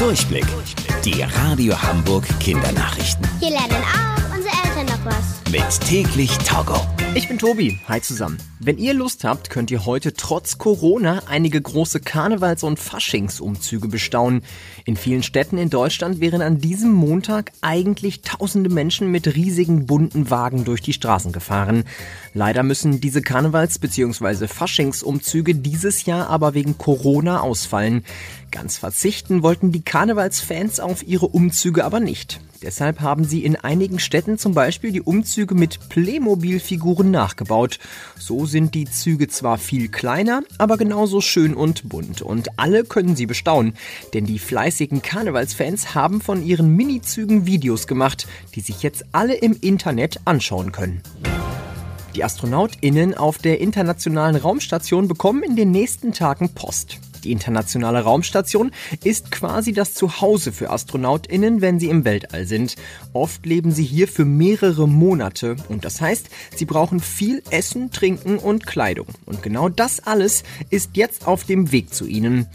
Durchblick. Die Radio Hamburg Kindernachrichten. Hier lernen auch unsere Eltern noch was. Mit täglich Togo. Ich bin Tobi. Hi zusammen. Wenn ihr Lust habt, könnt ihr heute trotz Corona einige große Karnevals- und Faschingsumzüge bestaunen. In vielen Städten in Deutschland wären an diesem Montag eigentlich tausende Menschen mit riesigen bunten Wagen durch die Straßen gefahren. Leider müssen diese Karnevals- bzw. Faschingsumzüge dieses Jahr aber wegen Corona ausfallen. Ganz verzichten wollten die Karnevalsfans auf ihre Umzüge aber nicht. Deshalb haben sie in einigen Städten zum Beispiel die Umzüge mit Playmobil-Figuren nachgebaut. So sind die Züge zwar viel kleiner, aber genauso schön und bunt. Und alle können sie bestaunen. Denn die fleißigen Karnevalsfans haben von ihren Minizügen Videos gemacht, die sich jetzt alle im Internet anschauen können. Die AstronautInnen auf der Internationalen Raumstation bekommen in den nächsten Tagen Post. Die internationale Raumstation ist quasi das Zuhause für Astronautinnen, wenn sie im Weltall sind. Oft leben sie hier für mehrere Monate und das heißt, sie brauchen viel Essen, Trinken und Kleidung. Und genau das alles ist jetzt auf dem Weg zu ihnen.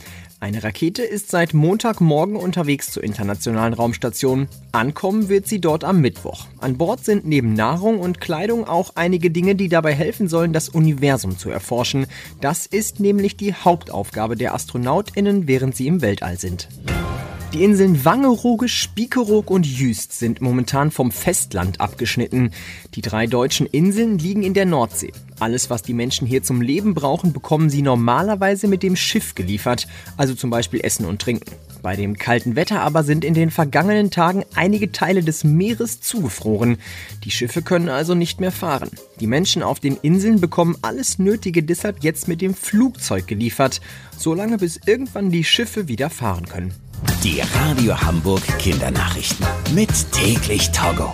Eine Rakete ist seit Montagmorgen unterwegs zur Internationalen Raumstation. Ankommen wird sie dort am Mittwoch. An Bord sind neben Nahrung und Kleidung auch einige Dinge, die dabei helfen sollen, das Universum zu erforschen. Das ist nämlich die Hauptaufgabe der Astronautinnen, während sie im Weltall sind. Die Inseln Wangerooge, Spiekeroog und Jüst sind momentan vom Festland abgeschnitten. Die drei deutschen Inseln liegen in der Nordsee. Alles, was die Menschen hier zum Leben brauchen, bekommen sie normalerweise mit dem Schiff geliefert, also zum Beispiel Essen und Trinken. Bei dem kalten Wetter aber sind in den vergangenen Tagen einige Teile des Meeres zugefroren. Die Schiffe können also nicht mehr fahren. Die Menschen auf den Inseln bekommen alles Nötige deshalb jetzt mit dem Flugzeug geliefert, solange bis irgendwann die Schiffe wieder fahren können. Die Radio Hamburg Kindernachrichten. Mit täglich Togo.